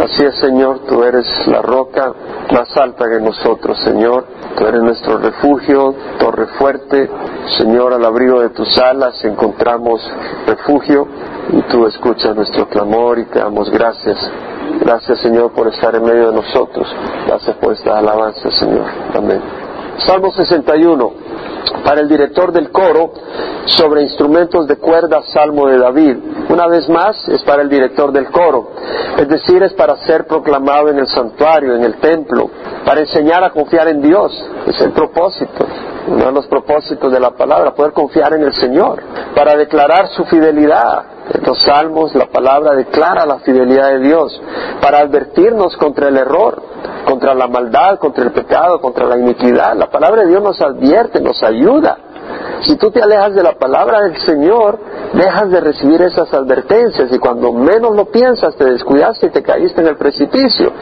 Así es, Señor, tú eres la roca más alta que nosotros, Señor. Tú eres nuestro refugio, torre fuerte. Señor, al abrigo de tus alas encontramos refugio y tú escuchas nuestro clamor y te damos gracias. Gracias, Señor, por estar en medio de nosotros. Gracias por esta alabanza, Señor. Amén. Salmo 61 para el director del coro sobre instrumentos de cuerda, Salmo de David. Una vez más, es para el director del coro, es decir, es para ser proclamado en el santuario, en el templo, para enseñar a confiar en Dios, es el propósito, uno de los propósitos de la palabra, poder confiar en el Señor, para declarar su fidelidad. Los salmos la palabra declara la fidelidad de Dios, para advertirnos contra el error, contra la maldad, contra el pecado, contra la iniquidad. La palabra de Dios nos advierte, nos ayuda. Si tú te alejas de la palabra del Señor, dejas de recibir esas advertencias y cuando menos lo piensas te descuidaste y te caíste en el precipicio.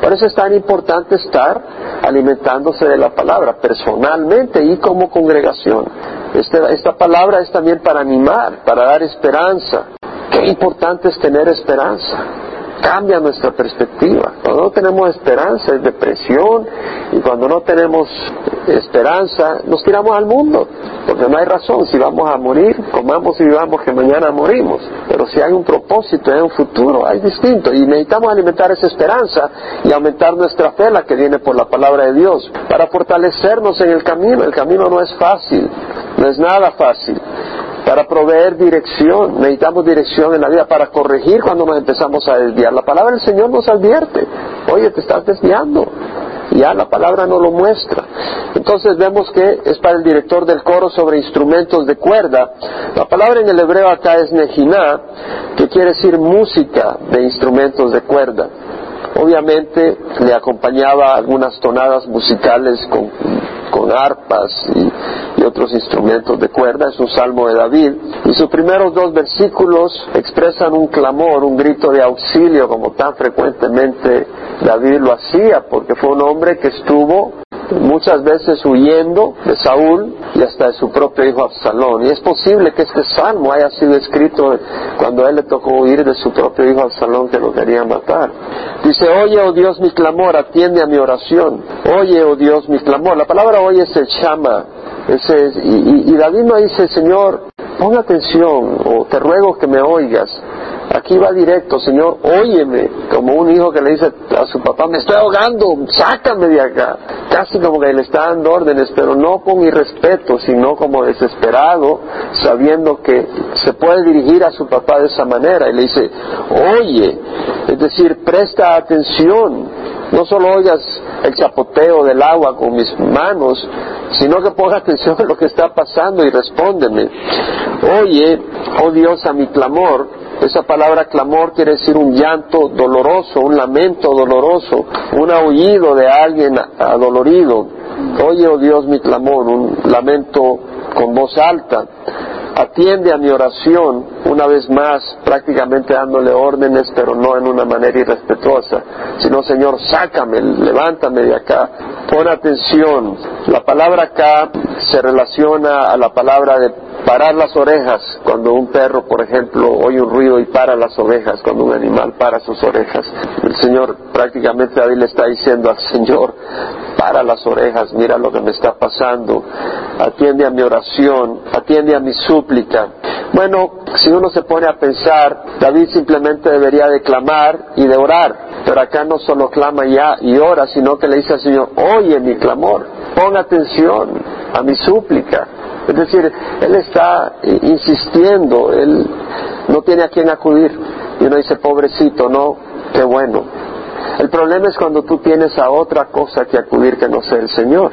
Por eso es tan importante estar alimentándose de la palabra personalmente y como congregación. Este, esta palabra es también para animar, para dar esperanza. Qué importante es tener esperanza cambia nuestra perspectiva. Cuando no tenemos esperanza es depresión y cuando no tenemos esperanza nos tiramos al mundo, porque no hay razón. Si vamos a morir, comamos y vivamos que mañana morimos. Pero si hay un propósito, hay un futuro, hay distinto. Y necesitamos alimentar esa esperanza y aumentar nuestra fe, la que viene por la palabra de Dios, para fortalecernos en el camino. El camino no es fácil, no es nada fácil para proveer dirección. Necesitamos dirección en la vida para corregir cuando nos empezamos a desviar. La palabra del Señor nos advierte, oye, te estás desviando. Ya la palabra no lo muestra. Entonces vemos que es para el director del coro sobre instrumentos de cuerda. La palabra en el hebreo acá es nejiná, que quiere decir música de instrumentos de cuerda. Obviamente le acompañaba algunas tonadas musicales con, arpas y, otros instrumentos de cuerda, es un salmo de David, y sus primeros dos versículos expresan un clamor, un grito de auxilio, como tan frecuentemente David lo hacía, porque fue un hombre que estuvo muchas veces huyendo de Saúl y hasta de su propio hijo Absalón. Y es posible que este salmo haya sido escrito cuando él le tocó huir de su propio hijo Absalón que lo quería matar. Dice, oye, oh Dios, mi clamor, atiende a mi oración. Oye, oh Dios, mi clamor. La palabra oye es el chama. Ese y, y David no dice, Señor, pon atención o te ruego que me oigas. Aquí va directo, Señor, óyeme, como un hijo que le dice a su papá, me estoy ahogando, sácame de acá. Casi como que le está dando órdenes, pero no con irrespeto, sino como desesperado, sabiendo que se puede dirigir a su papá de esa manera. Y le dice, oye, es decir, presta atención, no solo oigas el chapoteo del agua con mis manos, sino que ponga atención a lo que está pasando y respóndeme. Oye, oh Dios, a mi clamor, esa palabra clamor quiere decir un llanto doloroso, un lamento doloroso, un aullido de alguien adolorido. Oye, oh Dios, mi clamor, un lamento con voz alta. Atiende a mi oración, una vez más, prácticamente dándole órdenes, pero no en una manera irrespetuosa, sino Señor, sácame, levántame de acá. Pon atención. La palabra acá se relaciona a la palabra de parar las orejas cuando un perro, por ejemplo, oye un ruido y para las orejas, cuando un animal para sus orejas. El Señor prácticamente David le está diciendo al Señor, para las orejas, mira lo que me está pasando, atiende a mi oración, atiende a mi súplica. Bueno, si uno se pone a pensar, David simplemente debería de clamar y de orar, pero acá no solo clama ya y ora, sino que le dice al Señor, oye mi clamor, pon atención a mi súplica. Es decir, él está insistiendo, él no tiene a quién acudir. Y uno dice, pobrecito, no, qué bueno. El problema es cuando tú tienes a otra cosa que acudir que no sea el Señor.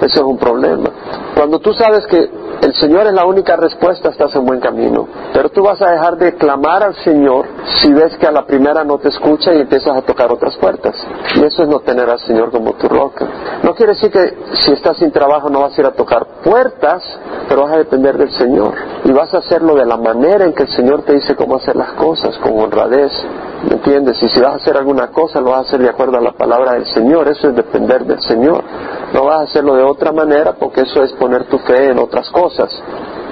Ese es un problema. Cuando tú sabes que el Señor es la única respuesta, estás en buen camino. Pero tú vas a dejar de clamar al Señor si ves que a la primera no te escucha y empiezas a tocar otras puertas. Y eso es no tener al Señor como tu roca. No quiere decir que si estás sin trabajo no vas a ir a tocar puertas, pero vas a depender del Señor. Y vas a hacerlo de la manera en que el Señor te dice cómo hacer las cosas, con honradez. ¿Me entiendes? Y si vas a hacer alguna cosa, lo vas a hacer de acuerdo a la palabra del Señor. Eso es depender del Señor. No vas a hacerlo de otra manera porque eso es poner tu fe en otras cosas.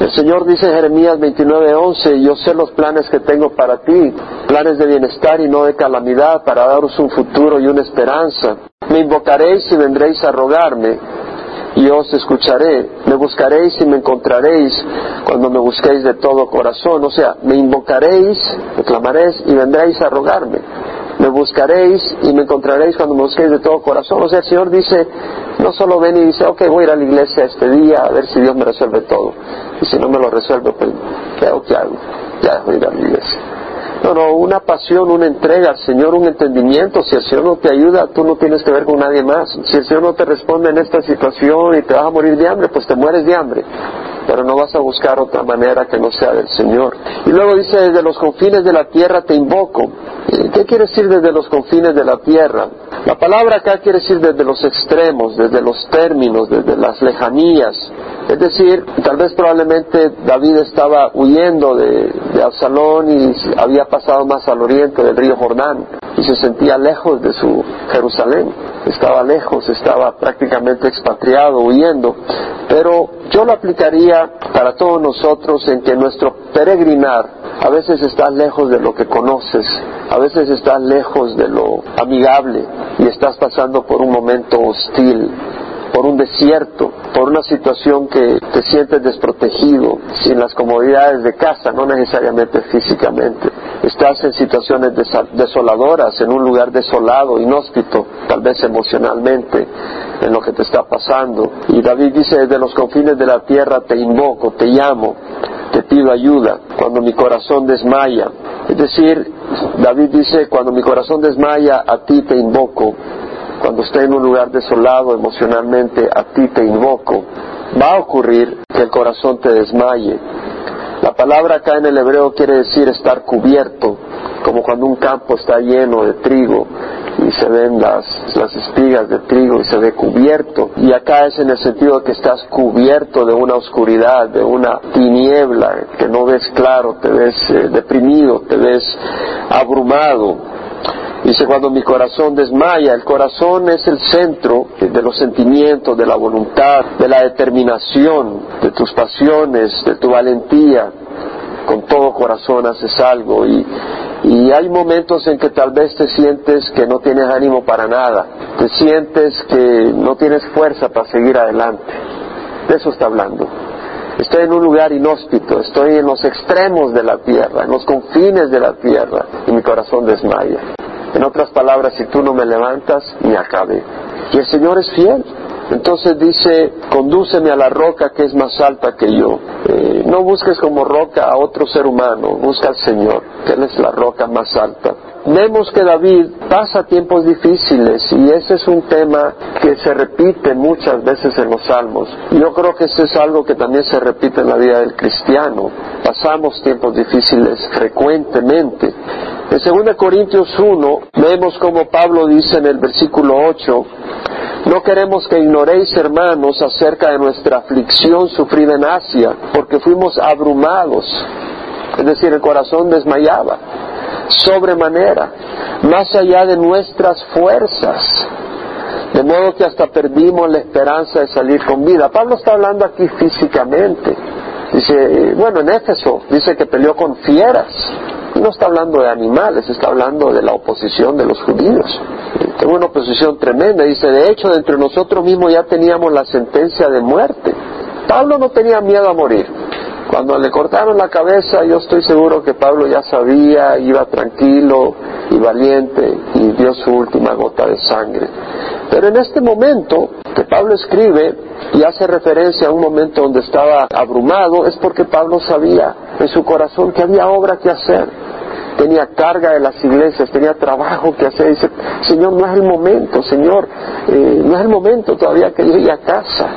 El Señor dice en Jeremías 29:11, yo sé los planes que tengo para ti, planes de bienestar y no de calamidad, para daros un futuro y una esperanza. Me invocaréis y vendréis a rogarme, y os escucharé. Me buscaréis y me encontraréis cuando me busquéis de todo corazón. O sea, me invocaréis, me clamaréis y vendréis a rogarme. Me buscaréis y me encontraréis cuando me busquéis de todo corazón. O sea, el Señor dice, no solo ven y dice, ok, voy a ir a la iglesia este día a ver si Dios me resuelve todo. Y si no me lo resuelve, pues, ¿qué hago? ¿Qué hago? Ya voy a ir a la iglesia. No, no, una pasión, una entrega al Señor, un entendimiento. Si el Señor no te ayuda, tú no tienes que ver con nadie más. Si el Señor no te responde en esta situación y te vas a morir de hambre, pues te mueres de hambre. Pero no vas a buscar otra manera que no sea del Señor. Y luego dice, desde los confines de la tierra te invoco. ¿Qué quiere decir desde los confines de la tierra? La palabra acá quiere decir desde los extremos, desde los términos, desde las lejanías. Es decir, tal vez probablemente David estaba huyendo de, Absalón y había pasado más al oriente del río Jordán y se sentía lejos de su Jerusalén. Estaba lejos, estaba prácticamente expatriado, huyendo. Pero yo lo aplicaría para todos nosotros en que nuestro peregrinar a veces estás lejos de lo que conoces, a veces estás lejos de lo amigable y estás pasando por un momento hostil, por un desierto, por una situación que te sientes desprotegido, sin las comodidades de casa, no necesariamente físicamente. Estás en situaciones desoladoras, en un lugar desolado, inhóspito, tal vez emocionalmente, en lo que te está pasando. Y David dice, desde los confines de la tierra te invoco, te llamo, te pido ayuda cuando mi corazón desmaya. Es decir, David dice, cuando mi corazón desmaya, a ti te invoco. Cuando esté en un lugar desolado emocionalmente, a ti te invoco. Va a ocurrir que el corazón te desmaye. La palabra acá en el hebreo quiere decir estar cubierto, como cuando un campo está lleno de trigo y se ven las, espigas de trigo y se ve cubierto. Y acá es en el sentido de que estás cubierto de una oscuridad, de una tiniebla, que no ves claro, te ves eh, deprimido, te ves abrumado. Dice, cuando mi corazón desmaya, el corazón es el centro de los sentimientos, de la voluntad, de la determinación, de tus pasiones, de tu valentía. Con todo corazón haces algo y, y hay momentos en que tal vez te sientes que no tienes ánimo para nada, te sientes que no tienes fuerza para seguir adelante. De eso está hablando. Estoy en un lugar inhóspito, estoy en los extremos de la tierra, en los confines de la tierra, y mi corazón desmaya. En otras palabras, si tú no me levantas, me acabe. Y el Señor es fiel. Entonces dice, condúceme a la roca que es más alta que yo. Eh, no busques como roca a otro ser humano, busca al Señor, que Él es la roca más alta. Vemos que David pasa tiempos difíciles y ese es un tema que se repite muchas veces en los salmos. Yo creo que ese es algo que también se repite en la vida del cristiano. Pasamos tiempos difíciles frecuentemente. En 2 Corintios 1 vemos como Pablo dice en el versículo 8, no queremos que ignoréis, hermanos, acerca de nuestra aflicción sufrida en Asia, porque fuimos abrumados, es decir, el corazón desmayaba, sobremanera, más allá de nuestras fuerzas, de modo que hasta perdimos la esperanza de salir con vida. Pablo está hablando aquí físicamente. Dice, bueno, en Éfeso dice que peleó con fieras. No está hablando de animales, está hablando de la oposición de los judíos. Tengo una oposición tremenda. Dice, de hecho, entre nosotros mismos ya teníamos la sentencia de muerte. Pablo no tenía miedo a morir. Cuando le cortaron la cabeza, yo estoy seguro que Pablo ya sabía, iba tranquilo y valiente y dio su última gota de sangre. Pero en este momento que Pablo escribe y hace referencia a un momento donde estaba abrumado, es porque Pablo sabía en su corazón que había obra que hacer tenía carga de las iglesias, tenía trabajo que hacer. Dice, Señor, no es el momento, Señor, eh, no es el momento todavía que llegue a casa.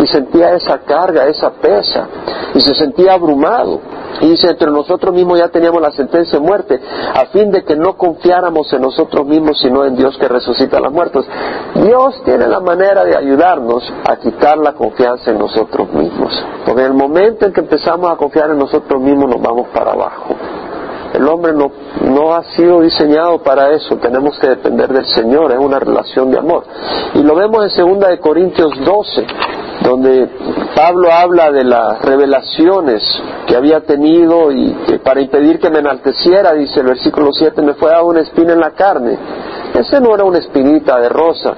Y sentía esa carga, esa pesa, y se sentía abrumado. Y dice, entre nosotros mismos ya teníamos la sentencia de muerte, a fin de que no confiáramos en nosotros mismos, sino en Dios que resucita a los muertos. Dios tiene la manera de ayudarnos a quitar la confianza en nosotros mismos. Porque en el momento en que empezamos a confiar en nosotros mismos, nos vamos para abajo. El hombre no, no ha sido diseñado para eso, tenemos que depender del Señor, es una relación de amor. Y lo vemos en 2 de Corintios 12, donde Pablo habla de las revelaciones que había tenido y que para impedir que me enalteciera, dice el versículo 7, me fue dado una espina en la carne. Ese no era una espinita de rosa,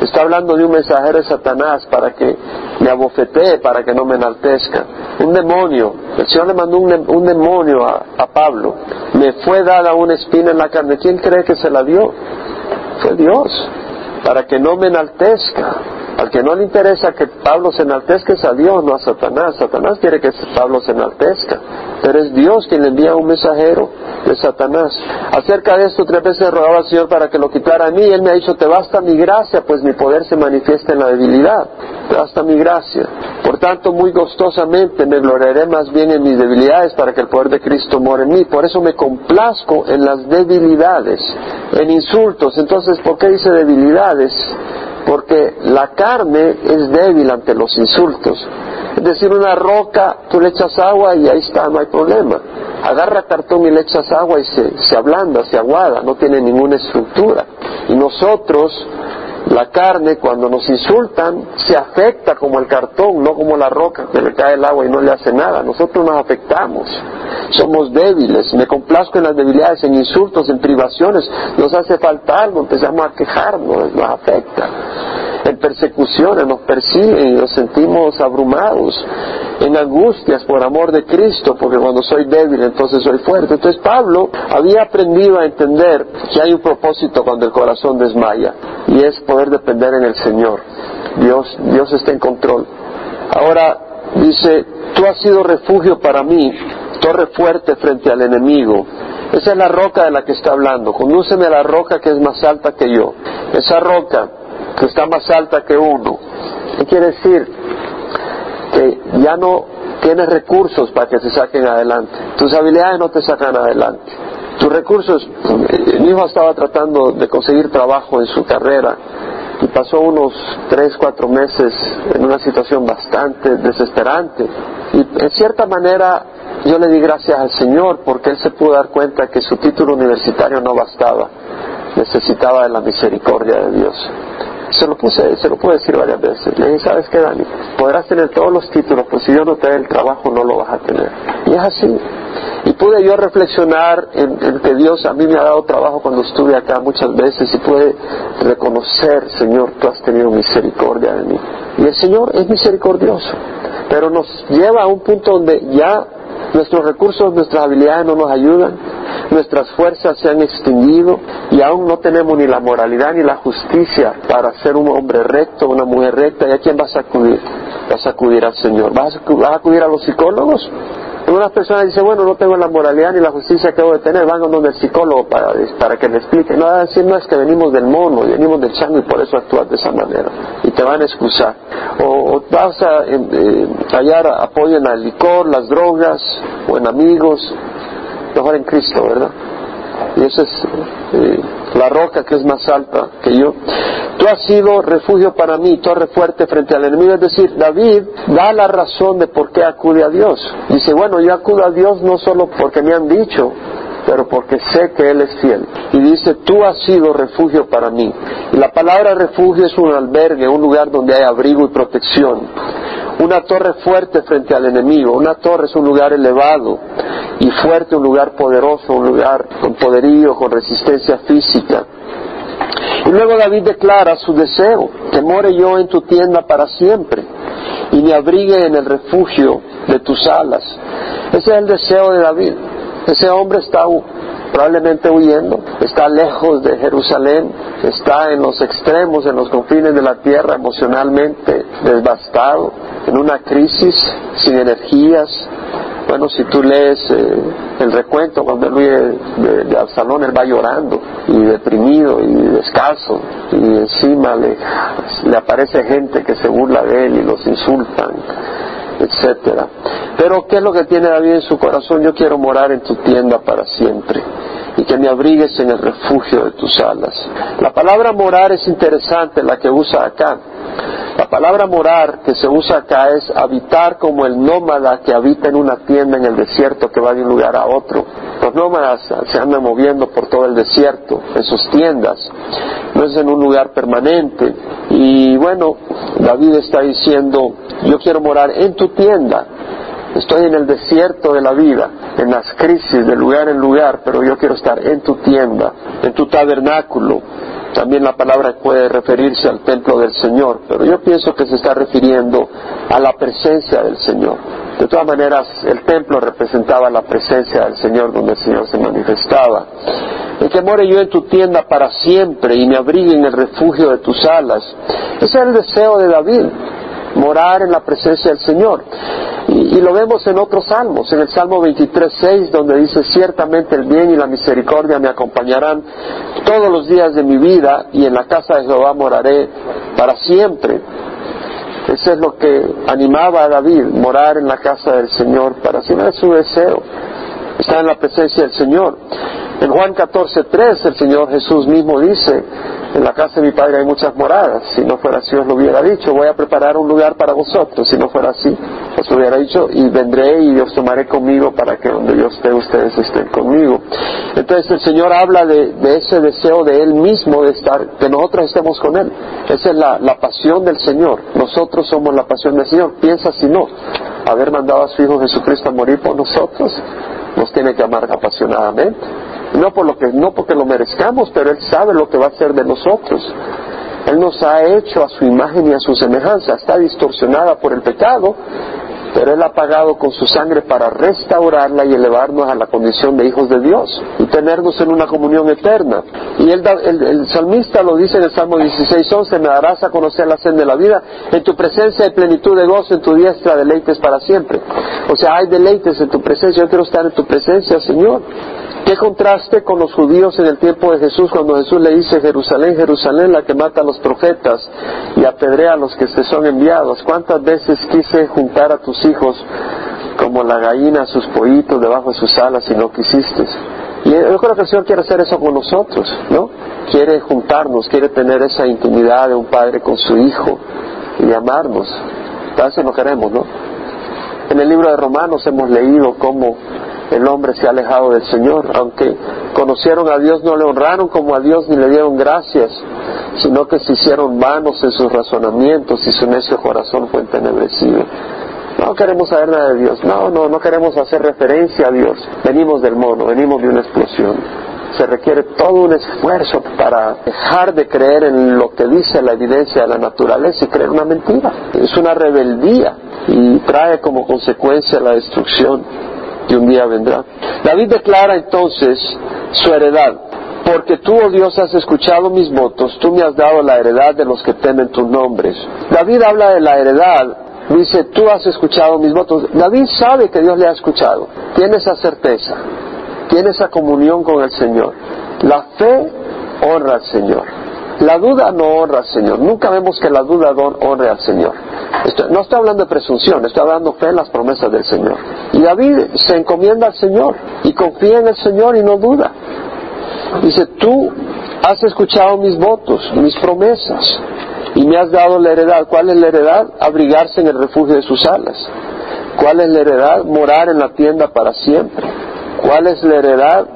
Está hablando de un mensajero de Satanás para que me abofetee, para que no me enaltezca. Un demonio. El Señor le mandó un, demonio a, a, Pablo. Me fue dada una espina en la carne. ¿Quién cree que se la dio? Fue Dios. Para que no me enaltezca. Al que no le interesa que Pablo se enaltezca es a Dios, no a Satanás. Satanás quiere que Pablo se enaltezca, pero es Dios quien le envía un mensajero de Satanás. Acerca de esto tres veces rogaba al Señor para que lo quitara a mí él me ha dicho, te basta mi gracia, pues mi poder se manifiesta en la debilidad. Te basta mi gracia. Por tanto, muy gustosamente me gloriaré más bien en mis debilidades para que el poder de Cristo more en mí. Por eso me complazco en las debilidades, en insultos. Entonces, ¿por qué dice debilidades? porque la carne es débil ante los insultos. Es decir, una roca, tú le echas agua y ahí está, no hay problema. Agarra cartón y le echas agua y se, se ablanda, se aguada, no tiene ninguna estructura. Y nosotros la carne, cuando nos insultan, se afecta como el cartón, no como la roca que le cae el agua y no le hace nada. Nosotros nos afectamos. Somos débiles. Me complazco en las debilidades, en insultos, en privaciones. Nos hace falta algo, empezamos a quejarnos, nos afecta en persecuciones, nos persiguen y nos sentimos abrumados, en angustias por amor de Cristo, porque cuando soy débil entonces soy fuerte. Entonces Pablo había aprendido a entender que hay un propósito cuando el corazón desmaya y es poder depender en el Señor. Dios, Dios está en control. Ahora dice, tú has sido refugio para mí, torre fuerte frente al enemigo. Esa es la roca de la que está hablando. Condúceme a la roca que es más alta que yo. Esa roca que está más alta que uno. ¿Qué quiere decir? Que ya no tienes recursos para que te saquen adelante. Tus habilidades no te sacan adelante. Tus recursos, mi hijo estaba tratando de conseguir trabajo en su carrera y pasó unos tres, cuatro meses en una situación bastante desesperante. Y en cierta manera yo le di gracias al Señor porque él se pudo dar cuenta que su título universitario no bastaba, necesitaba de la misericordia de Dios. Se lo puse, se lo pude decir varias veces. Le dije, ¿sabes qué, Dani? Podrás tener todos los títulos, pues si yo no te doy el trabajo no lo vas a tener. Y es así. Y pude yo reflexionar en, que Dios a mí me ha dado trabajo cuando estuve acá muchas veces y pude reconocer, Señor, tú has tenido misericordia de mí. Y el Señor es misericordioso, pero nos lleva a un punto donde ya Nuestros recursos, nuestras habilidades no nos ayudan, nuestras fuerzas se han extinguido y aún no tenemos ni la moralidad ni la justicia para ser un hombre recto, una mujer recta. ¿Y a quién vas a acudir? Vas a acudir al Señor. ¿Vas a acudir a los psicólogos? Algunas personas dicen, bueno, no tengo la moralidad ni la justicia que debo de tener, van donde el psicólogo para, para que le explique. No, decir, no es que venimos del mono, venimos del chango y por eso actúas de esa manera. Y te van a excusar. O, vas a eh, hallar apoyo en el licor, las drogas, o en amigos, mejor en Cristo, ¿verdad? Y esa es eh, la roca que es más alta que yo. Tú has sido refugio para mí, torre fuerte frente al enemigo. Es decir, David da la razón de por qué acude a Dios. Dice, bueno, yo acudo a Dios no solo porque me han dicho, pero porque sé que Él es fiel. Y dice, tú has sido refugio para mí. Y la palabra refugio es un albergue, un lugar donde hay abrigo y protección. Una torre fuerte frente al enemigo. Una torre es un lugar elevado y fuerte, un lugar poderoso, un lugar con poderío, con resistencia física. Y luego David declara su deseo, que more yo en tu tienda para siempre y me abrigue en el refugio de tus alas. Ese es el deseo de David. Ese hombre está probablemente huyendo, está lejos de Jerusalén, está en los extremos, en los confines de la tierra, emocionalmente devastado, en una crisis, sin energías. Bueno, si tú lees eh, el recuento, cuando huye de, de, Absalón, él va llorando y deprimido y descalzo, y encima le, le aparece gente que se burla de él y los insultan etcétera. Pero ¿qué es lo que tiene David en su corazón? Yo quiero morar en tu tienda para siempre y que me abrigues en el refugio de tus alas. La palabra morar es interesante, la que usa acá. La palabra morar que se usa acá es habitar como el nómada que habita en una tienda en el desierto que va de un lugar a otro. Los nómadas se andan moviendo por todo el desierto en sus tiendas. no es en un lugar permanente. Y bueno, David está diciendo, yo quiero morar en tu tienda, Estoy en el desierto de la vida, en las crisis de lugar en lugar, pero yo quiero estar en tu tienda, en tu tabernáculo. También la palabra puede referirse al templo del Señor, pero yo pienso que se está refiriendo a la presencia del Señor. De todas maneras, el templo representaba la presencia del Señor donde el Señor se manifestaba. El que more yo en tu tienda para siempre y me abrigue en el refugio de tus alas. Ese es el deseo de David morar en la presencia del Señor. Y, lo vemos en otros salmos, en el Salmo 23.6, donde dice, ciertamente el bien y la misericordia me acompañarán todos los días de mi vida y en la casa de Jehová moraré para siempre. Eso es lo que animaba a David, morar en la casa del Señor para siempre, es su deseo, estar en la presencia del Señor. En Juan 14.3 el Señor Jesús mismo dice, en la casa de mi padre hay muchas moradas. Si no fuera así, os lo hubiera dicho. Voy a preparar un lugar para vosotros. Si no fuera así, os lo hubiera dicho. Y vendré y os tomaré conmigo para que donde yo esté, ustedes estén conmigo. Entonces el Señor habla de, ese deseo de Él mismo de estar, que nosotros estemos con Él. Esa es la, la pasión del Señor. Nosotros somos la pasión del Señor. Piensa si no. Haber mandado a su Hijo Jesucristo a morir por nosotros nos tiene que amar apasionadamente no por lo que no porque lo merezcamos, pero él sabe lo que va a hacer de nosotros. Él nos ha hecho a su imagen y a su semejanza, está distorsionada por el pecado, pero Él ha pagado con su sangre para restaurarla y elevarnos a la condición de hijos de Dios y tenernos en una comunión eterna. Y el, el, salmista lo dice en el Salmo 16:11, me darás a conocer la senda de la vida, en tu presencia hay plenitud de gozo, en tu diestra deleites para siempre. O sea, hay deleites en tu presencia, yo quiero estar en tu presencia, Señor. Qué contraste con los judíos en el tiempo de Jesús, cuando Jesús le dice, Jerusalén, Jerusalén, la que mata a los profetas y apedrea a los que se son enviados. ¿Cuántas veces quise juntar a tus hijos como la gallina a sus pollitos debajo de sus alas y no quisiste? Y yo creo que el Señor quiere hacer eso con nosotros, ¿no? Quiere juntarnos, quiere tener esa intimidad de un padre con su hijo y amarnos. A veces no queremos, ¿no? En el libro de Romanos hemos leído cómo el hombre se ha alejado del Señor. Aunque conocieron a Dios, no le honraron como a Dios ni le dieron gracias, sino que se hicieron vanos en sus razonamientos y su necio corazón fue entenebrecido. No queremos saber nada de Dios, no, no, no queremos hacer referencia a Dios. Venimos del mono, venimos de una explosión. Se requiere todo un esfuerzo para dejar de creer en lo que dice la evidencia de la naturaleza y creer una mentira. Es una rebeldía y trae como consecuencia la destrucción un día vendrá. David declara entonces su heredad. Porque tú, oh Dios, has escuchado mis votos, tú me has dado la heredad de los que temen tus nombres. David habla de la heredad, dice, tú has escuchado mis votos. David sabe que Dios le ha escuchado, tiene esa certeza, tiene esa comunión con el Señor. La fe honra al Señor. La duda no honra al Señor. Nunca vemos que la duda honre al Señor no estoy hablando de presunción, estoy hablando fe en las promesas del Señor. Y David se encomienda al Señor y confía en el Señor y no duda. Dice, tú has escuchado mis votos, mis promesas, y me has dado la heredad. ¿Cuál es la heredad? Abrigarse en el refugio de sus alas. ¿Cuál es la heredad? Morar en la tienda para siempre. ¿Cuál es la heredad?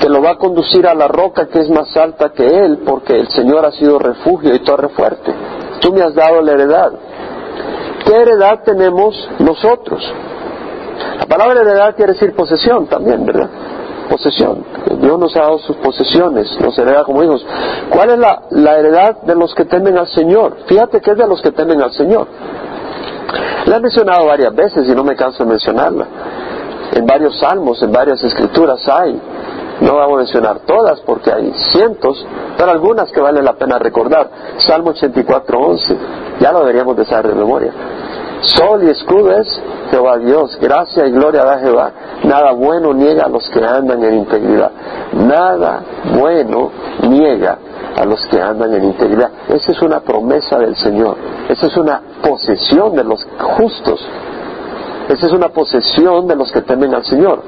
Que lo va a conducir a la roca que es más alta que él, porque el Señor ha sido refugio y torre fuerte. Tú me has dado la heredad. ¿Qué heredad tenemos nosotros? La palabra heredad quiere decir posesión también, ¿verdad? Posesión. Dios nos ha dado sus posesiones, nos hereda como hijos. ¿Cuál es la, la heredad de los que temen al Señor? Fíjate que es de los que temen al Señor. La he mencionado varias veces y no me canso de mencionarla. En varios salmos, en varias escrituras hay. No vamos a mencionar todas porque hay cientos, pero algunas que vale la pena recordar. Salmo 84, 11. Ya lo deberíamos de saber de memoria. Sol y escudo es Jehová Dios, gracia y gloria da Jehová. Nada bueno niega a los que andan en integridad. Nada bueno niega a los que andan en integridad. Esa es una promesa del Señor. Esa es una posesión de los justos. Esa es una posesión de los que temen al Señor.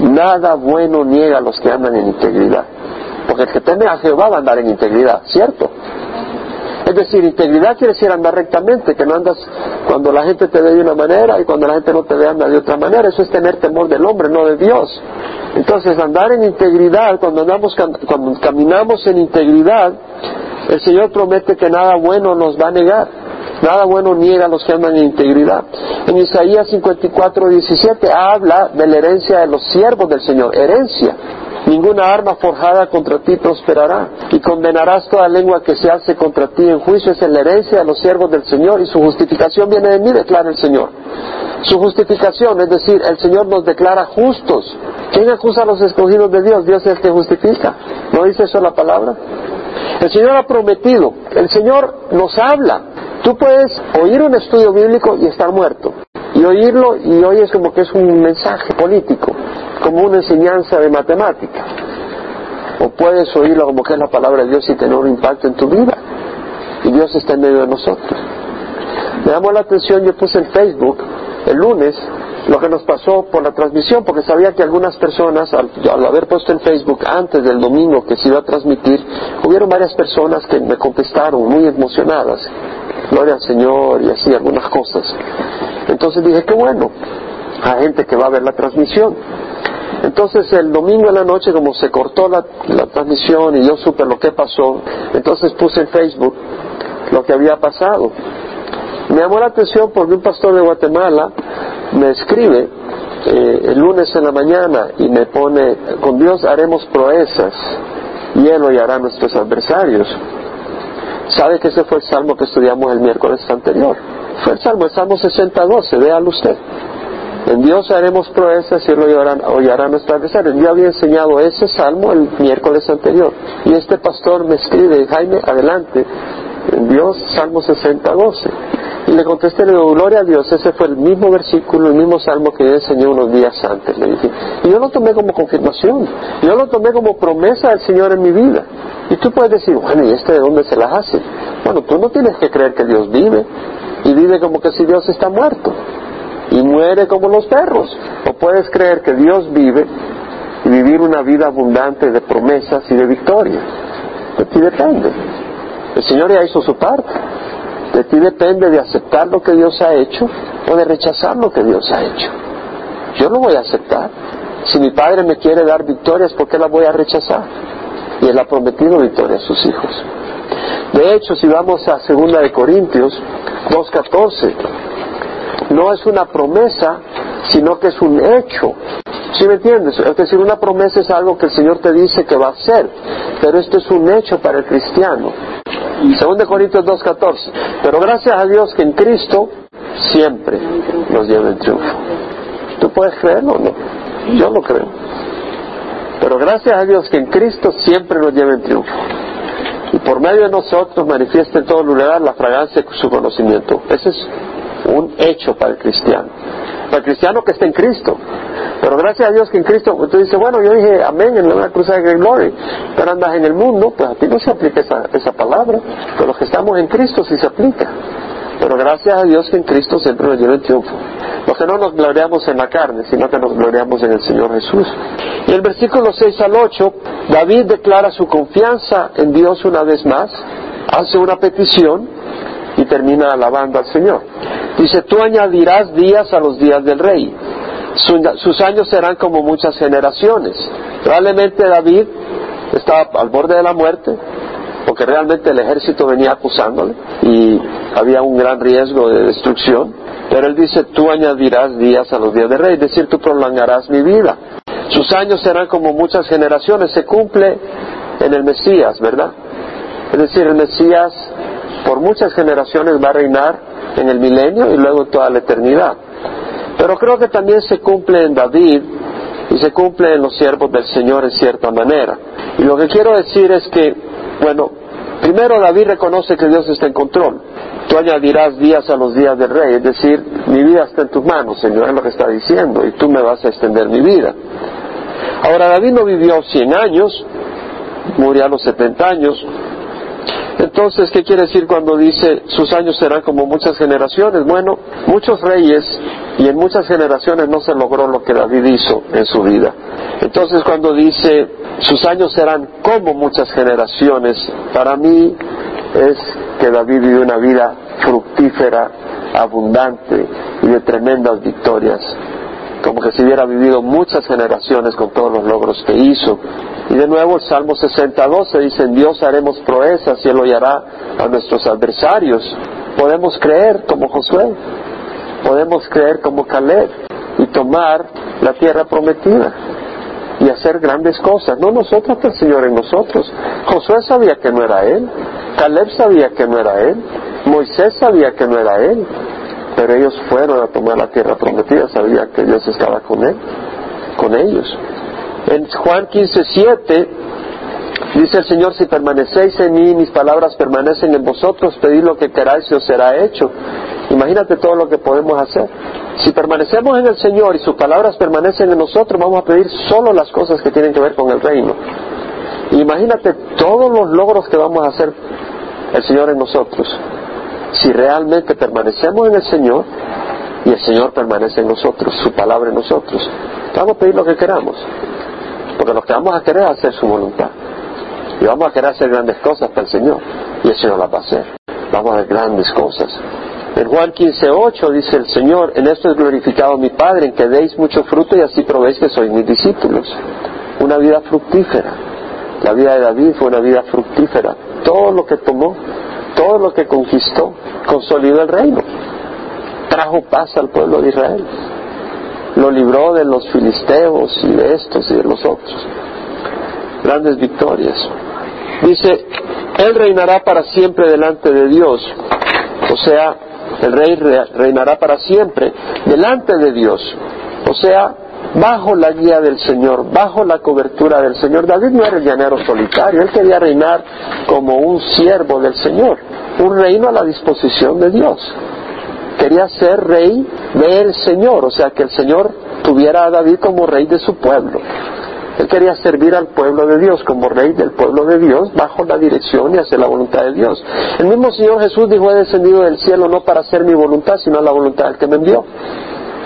Nada bueno niega a los que andan en integridad. Porque el que teme a Jehová va a andar en integridad, ¿cierto? Es decir, integridad quiere decir andar rectamente, que no andas cuando la gente te ve de una manera y cuando la gente no te ve anda de otra manera. Eso es tener temor del hombre, no de Dios. Entonces, andar en integridad, cuando, andamos, cuando caminamos en integridad, El Señor promete que nada bueno nos va a negar. Nada bueno niega a los que andan en integridad. En Isaías 54, 17 habla de la herencia de los siervos del Señor. Herencia. Ninguna arma forjada contra ti prosperará, y condenarás toda lengua que se hace contra ti en juicio. Es la herencia de los siervos del Señor, y su justificación viene de mí, declara el Señor. Su justificación, es decir, el Señor nos declara justos. ¿Quién acusa a los escogidos de Dios? Dios es el que justifica. ¿No dice eso la palabra? El Señor ha prometido, el Señor nos habla. Tú puedes oír un estudio bíblico y estar muerto. Y oírlo y oyes como que es un mensaje político, como una enseñanza de matemática. O puedes oírlo como que es la palabra de Dios y tener un impacto en tu vida. Y Dios está en medio de nosotros. Me llamó la atención, yo puse en Facebook el lunes lo que nos pasó por la transmisión, porque sabía que algunas personas, al, haber puesto en Facebook antes del domingo que se iba a transmitir, hubieron varias personas que me contestaron muy emocionadas, gloria al Señor y así algunas cosas. Entonces dije, qué bueno, hay gente que va a ver la transmisión. Entonces el domingo en la noche, como se cortó la, la transmisión y yo supe lo que pasó, entonces puse en Facebook lo que había pasado. Me llamó la atención porque un pastor de Guatemala me escribe eh, el lunes en la mañana y me pone, con Dios haremos proezas y Él hollará a nuestros adversarios. ¿Sabe que ese fue el salmo que estudiamos el miércoles anterior? Fue el salmo, el salmo 62, véalo usted. En Dios haremos proezas y Él hollará, a nuestros adversarios. Yo había enseñado ese salmo el miércoles anterior. Y este pastor me escribe, Jaime, adelante, en Dios, Salmo 60, 12. Y le contesté, le digo, gloria a Dios, ese fue el mismo versículo, el mismo salmo que yo enseñé unos días antes. Le dije, y yo lo tomé como confirmación, yo lo tomé como promesa del Señor en mi vida. Y tú puedes decir, bueno, ¿y este de dónde se las hace? Bueno, tú no tienes que creer que Dios vive, y vive como que si Dios está muerto, y muere como los perros. O puedes creer que Dios vive y vivir una vida abundante de promesas y de victoria. De ti depende. El Señor ya hizo su parte. De ti depende de aceptar lo que Dios ha hecho o de rechazar lo que Dios ha hecho. Yo lo voy a aceptar. Si mi Padre me quiere dar victorias, ¿por qué la voy a rechazar? Y Él ha prometido victoria a sus hijos. De hecho, si vamos a 2 de Corintios 2.14, no es una promesa, sino que es un hecho. ¿Sí me entiendes? Es decir, una promesa es algo que el Señor te dice que va a hacer, pero esto es un hecho para el cristiano. Según de Corintios 2.14. Pero gracias a Dios que en Cristo siempre nos lleva el triunfo. ¿Tú puedes creerlo o no? Yo lo creo. Pero gracias a Dios que en Cristo siempre nos lleva el triunfo. Y por medio de nosotros manifiesta en todo lugar la fragancia de su conocimiento. Ese es un hecho para el cristiano. Para el cristiano que está en Cristo. Pero gracias a Dios que en Cristo, tú dices, bueno, yo dije amén en la cruz de Glory, pero andas en el mundo, pues a ti no se aplica esa, esa palabra, pero los que estamos en Cristo sí se aplica. Pero gracias a Dios que en Cristo siempre nos lleva el triunfo. Los que no nos gloriamos en la carne, sino que nos gloriamos en el Señor Jesús. Y el versículo 6 al 8, David declara su confianza en Dios una vez más, hace una petición y termina alabando al Señor. Dice, tú añadirás días a los días del rey sus años serán como muchas generaciones. Probablemente David estaba al borde de la muerte, porque realmente el ejército venía acusándole y había un gran riesgo de destrucción. Pero él dice, tú añadirás días a los días del rey, es decir, tú prolongarás mi vida. Sus años serán como muchas generaciones, se cumple en el Mesías, ¿verdad? Es decir, el Mesías por muchas generaciones va a reinar en el milenio y luego toda la eternidad. Pero creo que también se cumple en David y se cumple en los siervos del Señor en cierta manera. Y lo que quiero decir es que, bueno, primero David reconoce que Dios está en control. Tú añadirás días a los días del rey, es decir, mi vida está en tus manos, Señor, es lo que está diciendo, y tú me vas a extender mi vida. Ahora, David no vivió 100 años, murió a los 70 años, entonces, ¿qué quiere decir cuando dice sus años serán como muchas generaciones? Bueno, muchos reyes y en muchas generaciones no se logró lo que David hizo en su vida. Entonces, cuando dice sus años serán como muchas generaciones, para mí es que David vivió una vida fructífera, abundante y de tremendas victorias como que si hubiera vivido muchas generaciones con todos los logros que hizo. Y de nuevo el Salmo 62 se dice, en Dios haremos proezas y Él hollará a nuestros adversarios. Podemos creer como Josué, podemos creer como Caleb y tomar la tierra prometida y hacer grandes cosas. No nosotros, el Señor en nosotros. Josué sabía que no era Él, Caleb sabía que no era Él, Moisés sabía que no era Él, pero ellos fueron a tomar la tierra prometida, sabía que Dios estaba con Él, con ellos. En Juan 15, 7 dice el Señor, si permanecéis en mí, mis palabras permanecen en vosotros, pedid lo que queráis y os será hecho. Imagínate todo lo que podemos hacer. Si permanecemos en el Señor y sus palabras permanecen en nosotros, vamos a pedir solo las cosas que tienen que ver con el reino. Imagínate todos los logros que vamos a hacer el Señor en nosotros. Si realmente permanecemos en el Señor y el Señor permanece en nosotros, su palabra en nosotros, vamos a pedir lo que queramos. Porque lo que vamos a querer es hacer su voluntad. Y vamos a querer hacer grandes cosas para el Señor. Y el Señor las va a hacer. Vamos a hacer grandes cosas. En Juan 15.8 dice el Señor, en esto es glorificado mi Padre, en que deis mucho fruto y así probéis que sois mis discípulos. Una vida fructífera. La vida de David fue una vida fructífera. Todo lo que tomó, todo lo que conquistó, consolidó el reino. Trajo paz al pueblo de Israel lo libró de los filisteos y de estos y de los otros. Grandes victorias. Dice, Él reinará para siempre delante de Dios. O sea, el rey reinará para siempre delante de Dios. O sea, bajo la guía del Señor, bajo la cobertura del Señor. David no era el llanero solitario, él quería reinar como un siervo del Señor, un reino a la disposición de Dios quería ser rey del Señor, o sea, que el Señor tuviera a David como rey de su pueblo. Él quería servir al pueblo de Dios como rey del pueblo de Dios bajo la dirección y hacer la voluntad de Dios. El mismo Señor Jesús dijo, he descendido del cielo no para hacer mi voluntad, sino la voluntad del que me envió.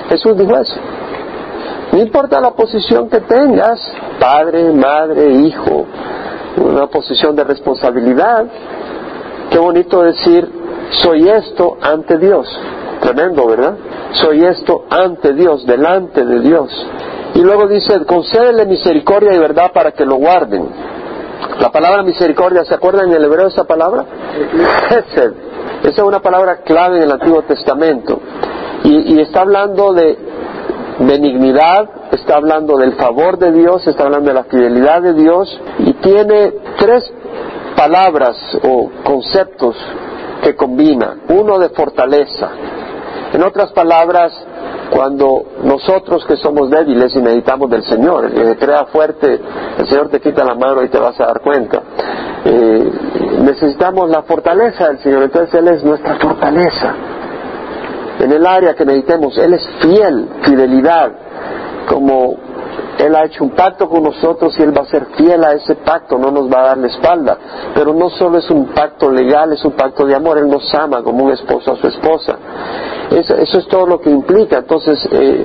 Jesús dijo eso. No importa la posición que tengas, padre, madre, hijo, una posición de responsabilidad. Qué bonito decir, soy esto ante Dios. Tremendo, ¿verdad? Soy esto ante Dios, delante de Dios. Y luego dice, concédele misericordia y verdad para que lo guarden. La palabra misericordia, ¿se acuerdan en el hebreo esa palabra? Esa es una palabra clave en el Antiguo Testamento. Y, y está hablando de benignidad, está hablando del favor de Dios, está hablando de la fidelidad de Dios y tiene tres palabras o conceptos que combina. Uno de fortaleza, en otras palabras, cuando nosotros que somos débiles y meditamos del Señor, el que crea fuerte, el Señor te quita la mano y te vas a dar cuenta. Eh, necesitamos la fortaleza del Señor, entonces Él es nuestra fortaleza. En el área que meditemos, Él es fiel, fidelidad, como él ha hecho un pacto con nosotros y Él va a ser fiel a ese pacto, no nos va a dar la espalda. Pero no solo es un pacto legal, es un pacto de amor, Él nos ama como un esposo a su esposa. Eso, es todo lo que implica. Entonces, eh,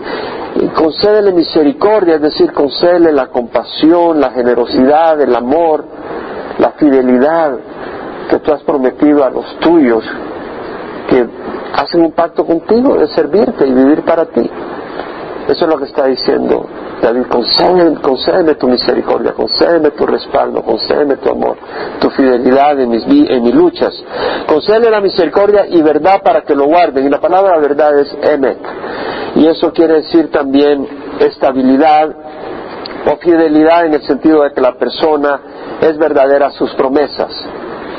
concédele misericordia, es decir, concédele la compasión, la generosidad, el amor, la fidelidad que tú has prometido a los tuyos, que hacen un pacto contigo de servirte y vivir para ti. Eso es lo que está diciendo David, concédeme, tu misericordia, concédeme tu respaldo, concédeme tu amor, tu fidelidad en mis, en mis luchas. Concédeme la misericordia y verdad para que lo guarden. Y la palabra verdad es emet. Y eso quiere decir también estabilidad o fidelidad en el sentido de que la persona es verdadera a sus promesas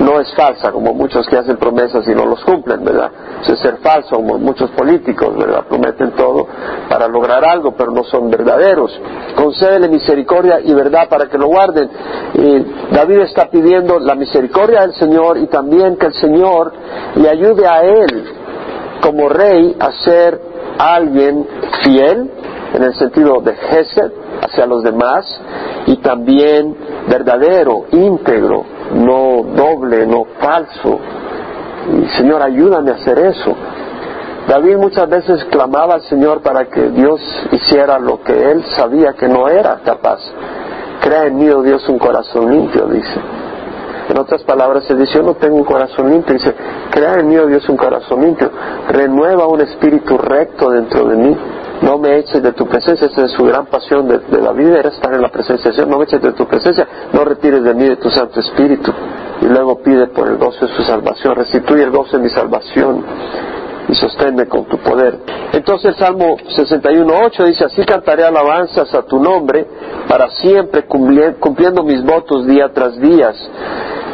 no es falsa, como muchos que hacen promesas y no los cumplen, ¿verdad? es ser falso, como muchos políticos, ¿verdad? Prometen todo para lograr algo, pero no son verdaderos. Concédele misericordia y verdad para que lo guarden. Y David está pidiendo la misericordia del Señor y también que el Señor le ayude a él como rey a ser alguien fiel, en el sentido de Gesed, hacia los demás, y también verdadero, íntegro, no doble, no falso. Y Señor, ayúdame a hacer eso. David muchas veces clamaba al Señor para que Dios hiciera lo que él sabía que no era capaz. Crea en mí, oh Dios, un corazón limpio, dice. En otras palabras, se dice, yo no tengo un corazón limpio. Dice, crea en mí, oh Dios, un corazón limpio. Renueva un espíritu recto dentro de mí. No me eches de tu presencia, esa es su gran pasión de, de David, era estar en la presencia de Dios, no me eches de tu presencia, no retires de mí de tu Santo Espíritu. Y luego pide por el gozo de su salvación, restituye el gozo de mi salvación y sosténme con tu poder. Entonces el Salmo 61.8 dice, así cantaré alabanzas a tu nombre para siempre cumpliendo mis votos día tras día.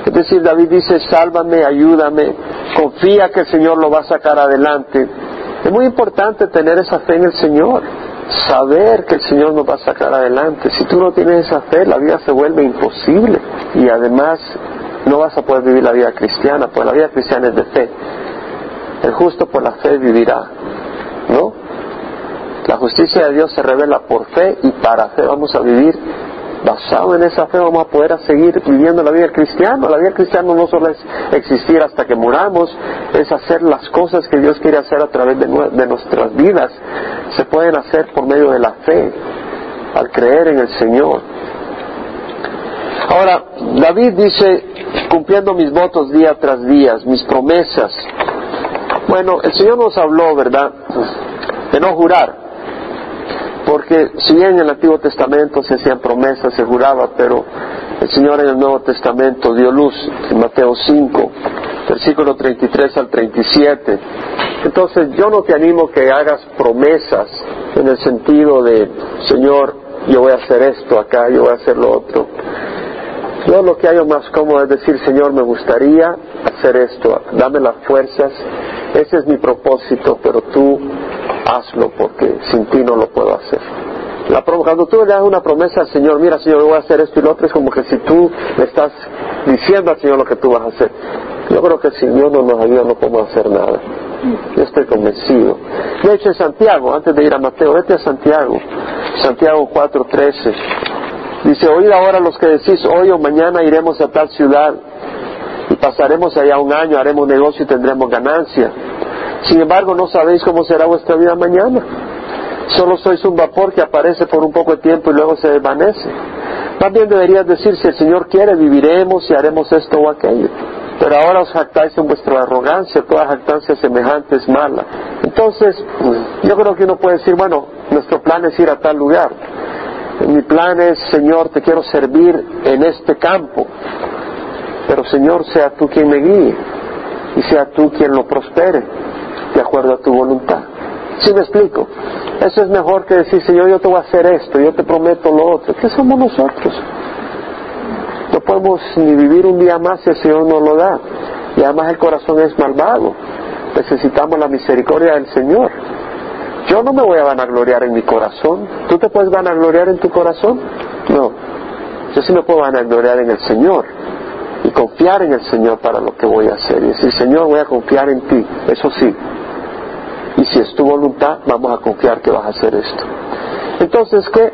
Es decir, David dice, sálvame, ayúdame, confía que el Señor lo va a sacar adelante. Es muy importante tener esa fe en el Señor, saber que el Señor nos va a sacar adelante. Si tú no tienes esa fe, la vida se vuelve imposible y además no vas a poder vivir la vida cristiana, porque la vida cristiana es de fe. El justo por la fe vivirá, ¿no? La justicia de Dios se revela por fe y para fe vamos a vivir. Basado en esa fe vamos a poder seguir viviendo la vida cristiana. La vida cristiana no solo es existir hasta que muramos, es hacer las cosas que Dios quiere hacer a través de nuestras vidas. Se pueden hacer por medio de la fe, al creer en el Señor. Ahora, David dice, cumpliendo mis votos día tras día, mis promesas, bueno, el Señor nos habló, ¿verdad?, de no jurar. Porque si en el Antiguo Testamento se hacían promesas, se juraba, pero el Señor en el Nuevo Testamento dio luz en Mateo 5, versículo 33 al 37. Entonces yo no te animo que hagas promesas en el sentido de, Señor, yo voy a hacer esto acá, yo voy a hacer lo otro. Yo lo que hago más cómodo es decir, Señor, me gustaría hacer esto, dame las fuerzas, ese es mi propósito, pero tú hazlo porque sin ti no lo puedo hacer. La, cuando tú le das una promesa al Señor, mira Señor, voy a hacer esto y lo otro, es como que si tú le estás diciendo al Señor lo que tú vas a hacer. Yo creo que si Dios no nos ayuda no podemos hacer nada. Yo estoy convencido. De hecho, en Santiago, antes de ir a Mateo, vete a Santiago, Santiago 4.13. Dice, oíd ahora los que decís, hoy o mañana iremos a tal ciudad y pasaremos allá un año, haremos negocio y tendremos ganancia. Sin embargo, no sabéis cómo será vuestra vida mañana. Solo sois un vapor que aparece por un poco de tiempo y luego se desvanece. Bien deberías decir, si el Señor quiere, viviremos y haremos esto o aquello. Pero ahora os jactáis en vuestra arrogancia, toda jactancia semejante es mala. Entonces, yo creo que uno puede decir, bueno, nuestro plan es ir a tal lugar. Mi plan es, Señor, te quiero servir en este campo. Pero, Señor, sea tú quien me guíe y sea tú quien lo prospere, de acuerdo a tu voluntad. ¿Sí me explico? Eso es mejor que decir, Señor, yo te voy a hacer esto, yo te prometo lo otro. ¿Qué somos nosotros? No podemos ni vivir un día más si el Señor no lo da. Y además el corazón es malvado. Necesitamos la misericordia del Señor. Yo no me voy a vanagloriar en mi corazón. ¿Tú te puedes vanagloriar en tu corazón? No. Yo sí me puedo vanagloriar en el Señor y confiar en el Señor para lo que voy a hacer. Y decir, Señor, voy a confiar en ti. Eso sí. Y si es tu voluntad, vamos a confiar que vas a hacer esto. Entonces, ¿qué?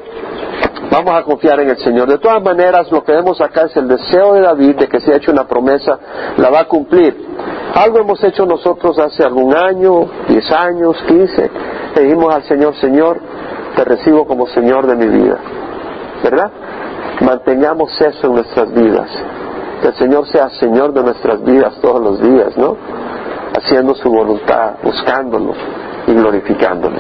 Vamos a confiar en el Señor. De todas maneras, lo que vemos acá es el deseo de David de que si ha hecho una promesa, la va a cumplir. Algo hemos hecho nosotros hace algún año, diez años, quince. Le dijimos al Señor, Señor, te recibo como Señor de mi vida. ¿Verdad? Mantengamos eso en nuestras vidas. Que el Señor sea Señor de nuestras vidas todos los días, ¿no? Haciendo su voluntad, buscándolo y glorificándolo.